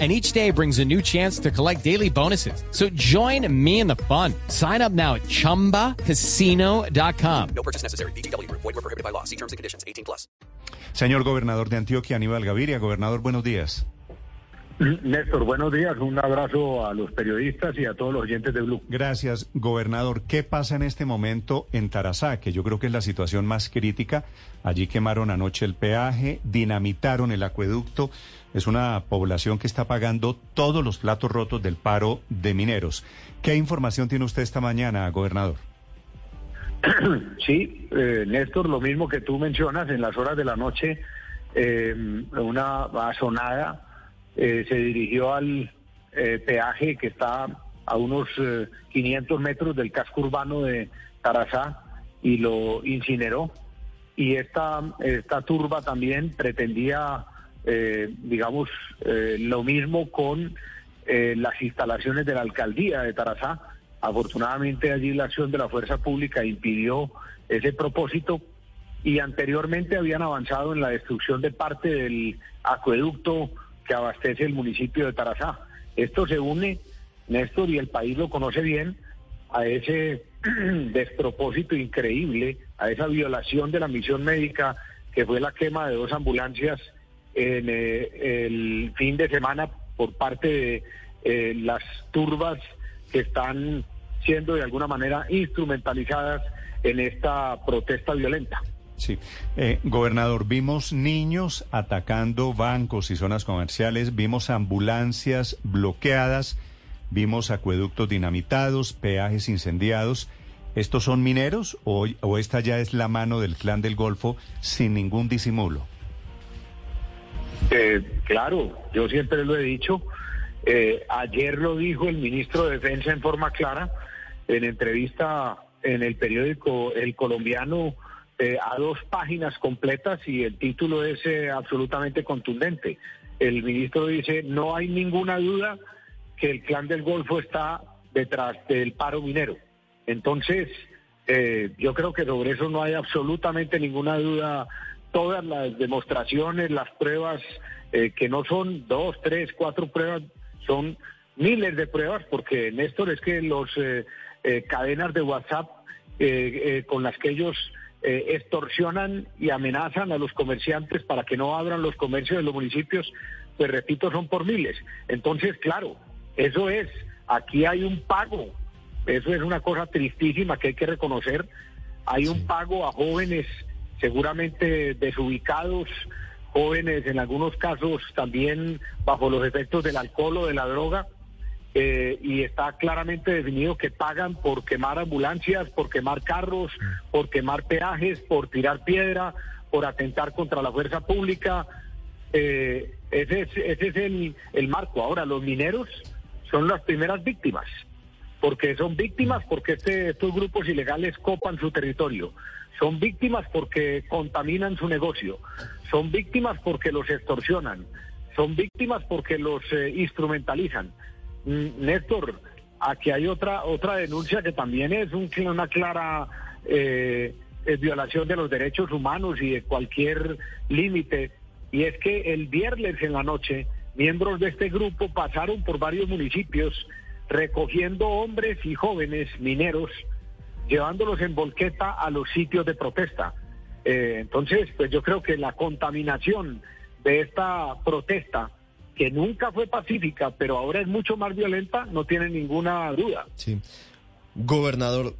And each day brings a new chance to collect daily bonuses. So join me in the fun. Sign up now at chumbacasino.com. No purchase necessary. BGW. Void were prohibited by law. See terms and conditions. 18 plus. Señor gobernador de Antioquia, Aníbal Gaviria. Gobernador, buenos días. Néstor, buenos días. Un abrazo a los periodistas y a todos los oyentes de Blue. Gracias, gobernador. ¿Qué pasa en este momento en Tarazá? Que yo creo que es la situación más crítica. Allí quemaron anoche el peaje, dinamitaron el acueducto. Es una población que está pagando todos los platos rotos del paro de mineros. ¿Qué información tiene usted esta mañana, gobernador? Sí, eh, Néstor, lo mismo que tú mencionas, en las horas de la noche, eh, una azonada eh, se dirigió al eh, peaje que está a unos eh, 500 metros del casco urbano de Tarazá y lo incineró. Y esta, esta turba también pretendía, eh, digamos, eh, lo mismo con eh, las instalaciones de la alcaldía de Tarazá. Afortunadamente allí la acción de la fuerza pública impidió ese propósito y anteriormente habían avanzado en la destrucción de parte del acueducto que abastece el municipio de Tarazá. Esto se une, Néstor, y el país lo conoce bien, a ese despropósito increíble, a esa violación de la misión médica que fue la quema de dos ambulancias en el fin de semana por parte de eh, las turbas que están siendo de alguna manera instrumentalizadas en esta protesta violenta. Sí. Eh, gobernador, vimos niños atacando bancos y zonas comerciales, vimos ambulancias bloqueadas, vimos acueductos dinamitados, peajes incendiados. ¿Estos son mineros o esta ya es la mano del clan del Golfo sin ningún disimulo? Eh, claro, yo siempre lo he dicho. Eh, ayer lo dijo el ministro de Defensa en forma clara en entrevista en el periódico El Colombiano eh, a dos páginas completas y el título es eh, absolutamente contundente. El ministro dice, no hay ninguna duda que el clan del Golfo está detrás del paro minero. Entonces, eh, yo creo que sobre eso no hay absolutamente ninguna duda. Todas las demostraciones, las pruebas, eh, que no son dos, tres, cuatro pruebas, son miles de pruebas, porque Néstor es que los eh, eh, cadenas de WhatsApp eh, eh, con las que ellos eh, extorsionan y amenazan a los comerciantes para que no abran los comercios de los municipios, pues repito, son por miles. Entonces, claro, eso es, aquí hay un pago, eso es una cosa tristísima que hay que reconocer, hay un pago a jóvenes seguramente desubicados, jóvenes en algunos casos también bajo los efectos del alcohol o de la droga, eh, y está claramente definido que pagan por quemar ambulancias, por quemar carros, por quemar peajes, por tirar piedra, por atentar contra la fuerza pública. Eh, ese es, ese es el, el marco. Ahora, los mineros son las primeras víctimas, porque son víctimas porque este, estos grupos ilegales copan su territorio. Son víctimas porque contaminan su negocio. Son víctimas porque los extorsionan. Son víctimas porque los eh, instrumentalizan. Mm, Néstor, aquí hay otra otra denuncia que también es un, una clara eh, eh, violación de los derechos humanos y de cualquier límite, y es que el viernes en la noche miembros de este grupo pasaron por varios municipios recogiendo hombres y jóvenes mineros, llevándolos en volqueta a los sitios de protesta. Eh, entonces, pues yo creo que la contaminación de esta protesta que nunca fue pacífica, pero ahora es mucho más violenta, no tiene ninguna duda. Sí. Gobernador,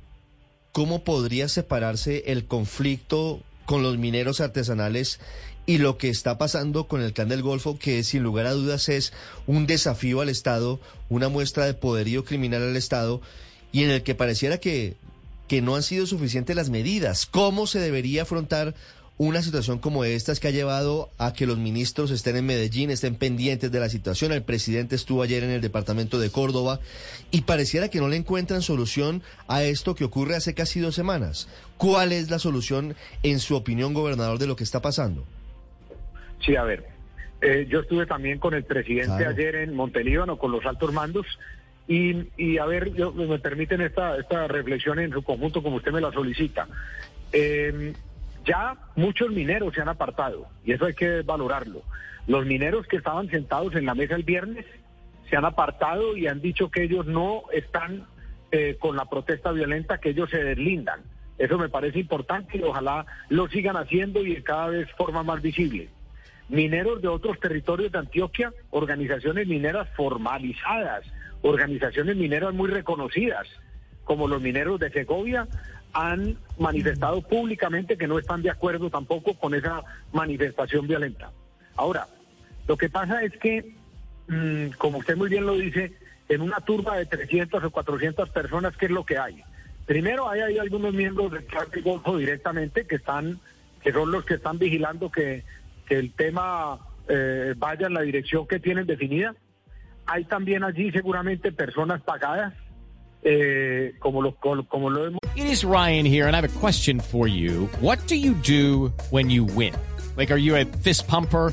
¿cómo podría separarse el conflicto con los mineros artesanales y lo que está pasando con el Clan del Golfo, que sin lugar a dudas es un desafío al Estado, una muestra de poderío criminal al Estado, y en el que pareciera que, que no han sido suficientes las medidas? ¿Cómo se debería afrontar una situación como esta es que ha llevado a que los ministros estén en Medellín, estén pendientes de la situación. El presidente estuvo ayer en el departamento de Córdoba y pareciera que no le encuentran solución a esto que ocurre hace casi dos semanas. ¿Cuál es la solución, en su opinión, gobernador, de lo que está pasando? Sí, a ver, eh, yo estuve también con el presidente Claro. ayer en Montelíbano, con los altos mandos, y, y a ver, yo, me permiten esta, esta reflexión en su conjunto como usted me la solicita. Eh, ya muchos mineros se han apartado, y eso hay que valorarlo. Los mineros que estaban sentados en la mesa el viernes se han apartado y han dicho que ellos no están eh, con la protesta violenta, que ellos se deslindan. Eso me parece importante y ojalá lo sigan haciendo y cada vez forma más visible mineros de otros territorios de Antioquia, organizaciones mineras formalizadas, organizaciones mineras muy reconocidas, como los mineros de Segovia, han manifestado públicamente que no están de acuerdo tampoco con esa manifestación violenta. Ahora, lo que pasa es que, mm, como usted muy bien lo dice, en una turba de 300 o 400 personas, ¿qué es lo que hay? Primero, hay, algunos miembros del del Golfo directamente que están, que son los que están vigilando que, que el tema eh, vaya en la dirección que tienen definida. Hay también allí seguramente personas pagadas, eh, como, lo, como, lo hemos It is Ryan here, and I have a question for you. What do you do when you win? Like, are you a fist pumper?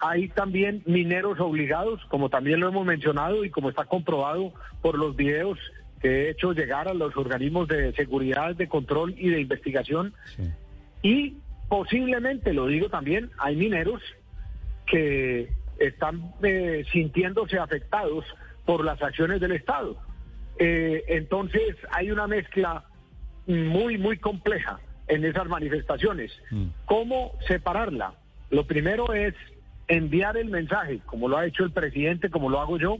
Hay también mineros obligados, como también lo hemos mencionado y como está comprobado por los videos que he hecho llegar a los organismos de seguridad, de control y de investigación. Sí. Y posiblemente, lo digo también, hay mineros que están eh, sintiéndose afectados por las acciones del Estado. Eh, entonces hay una mezcla muy, muy compleja en esas manifestaciones. Mm. ¿Cómo separarla? Lo primero es enviar el mensaje, como lo ha hecho el presidente, como lo hago yo,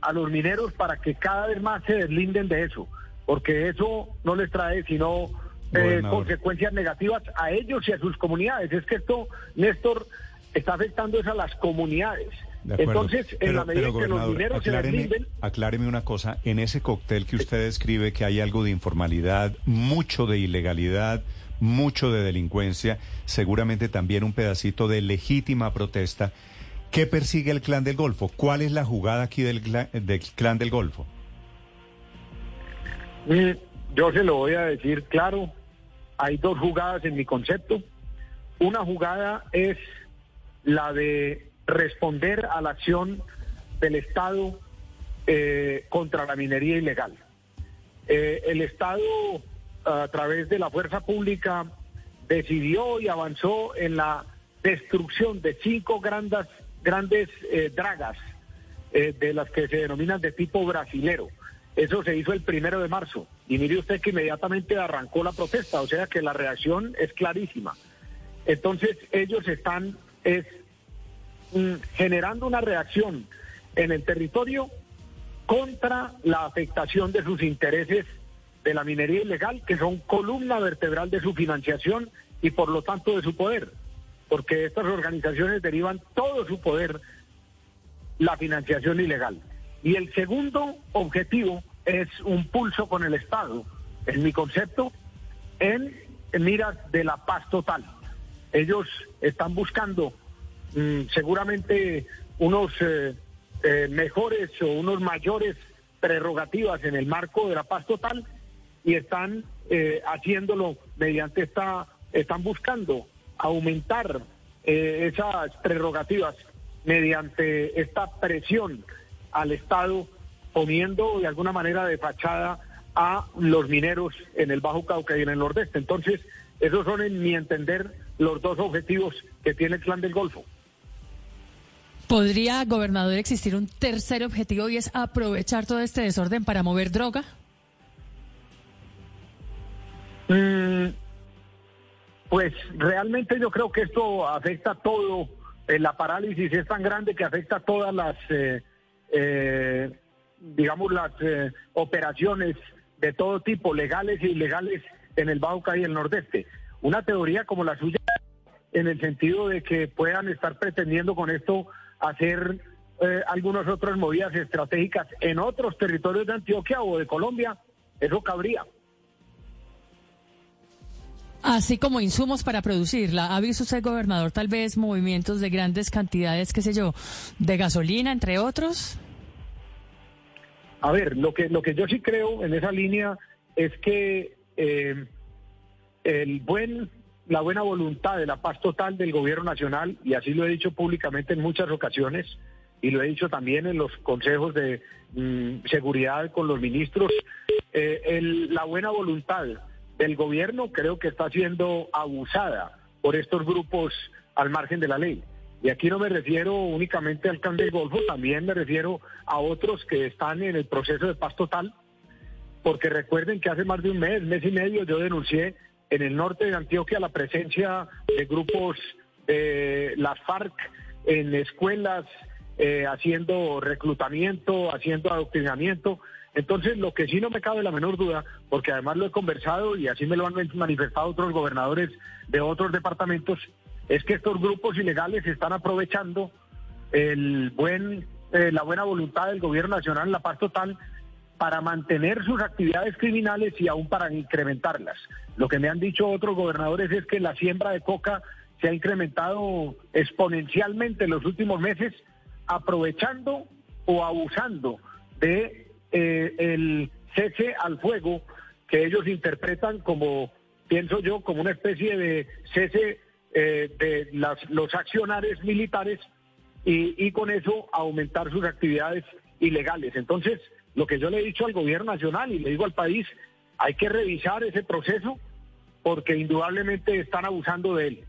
a los mineros para que cada vez más se deslinden de eso, porque eso no les trae sino eh, consecuencias negativas a ellos y a sus comunidades. Es que esto, Néstor, está afectando es a las comunidades. Entonces, en Pero- la medida pero, que los gobernador, mineros se acláreme, deslinden, acláreme una cosa. En ese cóctel que usted describe que hay algo de informalidad, mucho de ilegalidad, mucho de delincuencia, seguramente también un pedacito de legítima protesta. ¿Qué persigue el Clan del Golfo? ¿Cuál es la jugada aquí del, del Clan del Golfo? Mm, Yo se lo voy a decir claro, hay dos jugadas en mi concepto. Una jugada es la de responder a la acción del Estado eh, contra la minería ilegal. Eh, el Estado, a través de la fuerza pública, decidió y avanzó en la destrucción de cinco grandes, grandes eh, dragas de las que se denominan de tipo brasilero. Eso se hizo el primero de marzo. Y mire usted que inmediatamente arrancó la protesta, o sea que la reacción es clarísima. Entonces ellos están es, generando una reacción en el territorio contra la afectación de sus intereses de la minería ilegal, que son columna vertebral de su financiación y por lo tanto de su poder, porque estas organizaciones derivan todo su poder la financiación ilegal. Y el segundo objetivo es un pulso con el Estado, en mi concepto, en miras de la paz total. Ellos están buscando mm, seguramente unos eh, eh, mejores o unos mayores prerrogativas en el marco de la paz total y están eh, haciéndolo mediante esta, están buscando aumentar eh, esas prerrogativas mediante esta presión al Estado, poniendo de alguna manera de fachada a los mineros en el Bajo Cauca y en el Nordeste. Entonces, esos son, en mi entender, los dos objetivos que tiene el Clan del Golfo. ¿Podría, gobernador, existir un tercer objetivo y es aprovechar todo este desorden para mover droga? Mm, pues realmente yo creo que esto afecta todo eh, la parálisis es tan grande que afecta a todas las, eh, eh, digamos, las eh, operaciones de todo tipo, legales e ilegales, en el Bajo Cauca y el Nordeste. Una teoría como la suya, en el sentido de que puedan estar pretendiendo con esto hacer eh, algunas otras movidas estratégicas en otros territorios de Antioquia o de Colombia, eso cabría. Así como insumos para producirla. ¿Ha visto usted, gobernador, tal vez movimientos de grandes cantidades, qué sé yo, de gasolina, entre otros? A ver, lo que, lo que yo sí creo en esa línea es que eh, el buen, la buena voluntad de la paz total del gobierno nacional, y así lo he dicho públicamente en muchas ocasiones, y lo he dicho también en los consejos de mm, seguridad con los ministros, eh, la buena voluntad del gobierno creo que está siendo abusada por estos grupos al margen de la ley. Y aquí no me refiero únicamente al Can del Golfo, también me refiero a otros que están en el proceso de paz total, porque recuerden que hace más de un mes, mes y medio, yo denuncié en el norte de Antioquia la presencia de grupos de las FARC en escuelas, eh, haciendo reclutamiento, haciendo adoctrinamiento. Entonces, lo que sí no me cabe la menor duda, porque además lo he conversado y así me lo han manifestado otros gobernadores de otros departamentos, es que estos grupos ilegales están aprovechando el buen, eh, la buena voluntad del gobierno nacional en la paz total para mantener sus actividades criminales y aún para incrementarlas. Lo que me han dicho otros gobernadores es que la siembra de coca se ha incrementado exponencialmente en los últimos meses, aprovechando o abusando de eh, el cese al fuego que ellos interpretan como, pienso yo, como una especie de cese eh, de las- los accionarios militares y, y con eso aumentar sus actividades ilegales. Entonces, lo que yo le he dicho al gobierno nacional y le digo al país, hay que revisar ese proceso porque indudablemente están abusando de él.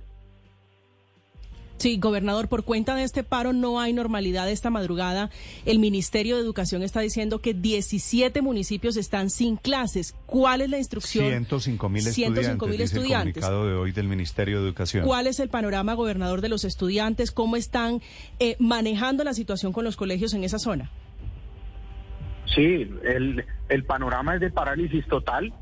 Sí, gobernador, por cuenta de este paro no hay normalidad esta madrugada. El Ministerio de Educación está diciendo que 17 municipios están sin clases. ¿Cuál es la instrucción? 105 mil estudiantes, 105.000 dice el estudiantes. comunicado de hoy del Ministerio de Educación. ¿Cuál es el panorama, gobernador, de los estudiantes? ¿Cómo están eh, manejando la situación con los colegios en esa zona? Sí, el, el panorama es de parálisis total,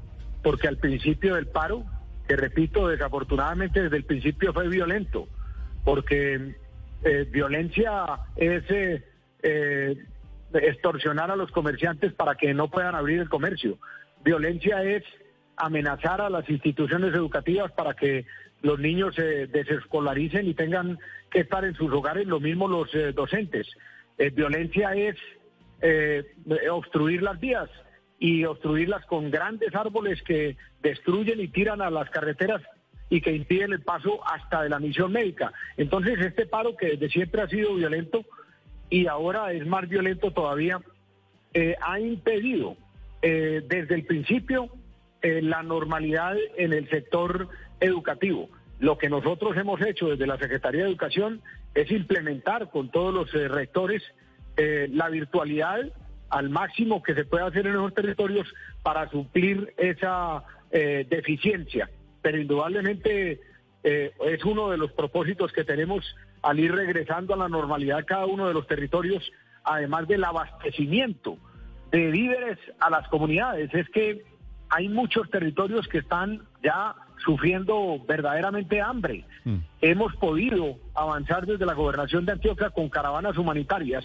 porque al principio del paro, que repito, desafortunadamente desde el principio fue violento, porque eh, violencia es eh, eh, extorsionar a los comerciantes para que no puedan abrir el comercio. Violencia es amenazar a las instituciones educativas para que los niños se desescolaricen y tengan que estar en sus hogares, lo mismo los eh, docentes. Violencia es eh, obstruir las vías y obstruirlas con grandes árboles que destruyen y tiran a las carreteras y que impiden el paso hasta de la misión médica. Entonces, este paro que desde siempre ha sido violento y ahora es más violento todavía, eh, ha impedido eh, desde el principio eh, la normalidad en el sector educativo. Lo que nosotros hemos hecho desde la Secretaría de Educación es implementar con todos los rectores eh, la virtualidad al máximo que se pueda hacer en esos territorios para suplir esa eh, deficiencia. Pero indudablemente eh, es uno de los propósitos que tenemos al ir regresando a la normalidad cada uno de los territorios, además del abastecimiento de víveres a las comunidades. Es que hay muchos territorios que están ya sufriendo verdaderamente hambre. Mm. Hemos podido avanzar desde la gobernación de Antioquia con caravanas humanitarias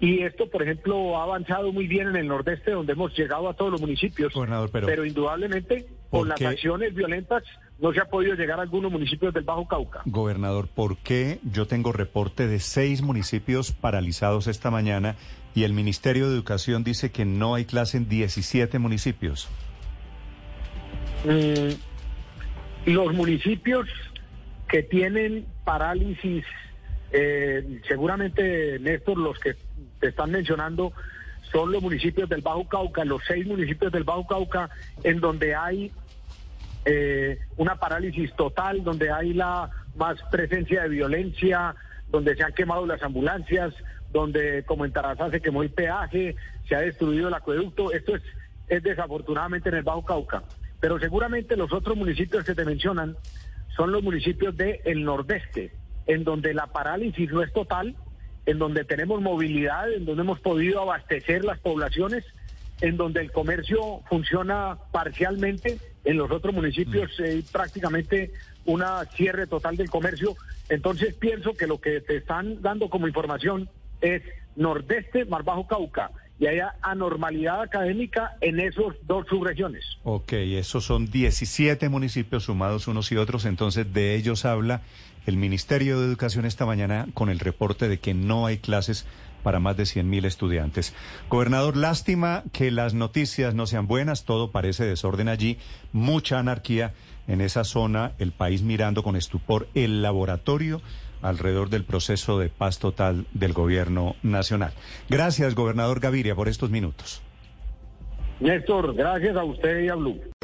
y esto, por ejemplo, ha avanzado muy bien en el nordeste, donde hemos llegado a todos los municipios. Gobernador, pero- indudablemente, ¿Por con las acciones violentas, no se ha podido llegar a algunos municipios del Bajo Cauca. Gobernador, ¿por qué yo tengo reporte de seis municipios paralizados esta mañana y el Ministerio de Educación dice que no hay clase en 17 municipios? Mm, los municipios que tienen parálisis, eh, seguramente, Néstor, los que te están mencionando son los municipios del Bajo Cauca, los seis municipios del Bajo Cauca, en donde hay eh, una parálisis total, donde hay la más presencia de violencia, donde se han quemado las ambulancias, donde como en Tarazá se quemó el peaje, se ha destruido el acueducto. Esto es, es desafortunadamente en el Bajo Cauca. Pero seguramente los otros municipios que te mencionan son los municipios del nordeste, en donde la parálisis no es total, en donde tenemos movilidad, en donde hemos podido abastecer las poblaciones, en donde el comercio funciona parcialmente, en los otros municipios eh, prácticamente una cierre total del comercio. Entonces pienso que lo que te están dando como información es nordeste, Mar Bajo Cauca, y haya anormalidad académica en esos dos subregiones. Ok, esos son 17 municipios sumados unos y otros, entonces de ellos habla el Ministerio de Educación esta mañana con el reporte de que no hay clases para más de 100.000 estudiantes. Gobernador, lástima que las noticias no sean buenas, todo parece desorden allí, mucha anarquía en esa zona, el país mirando con estupor el laboratorio alrededor del proceso de paz total del gobierno nacional. Gracias, gobernador Gaviria, por estos minutos. Néstor, gracias a usted y a Blue.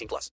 18 plus.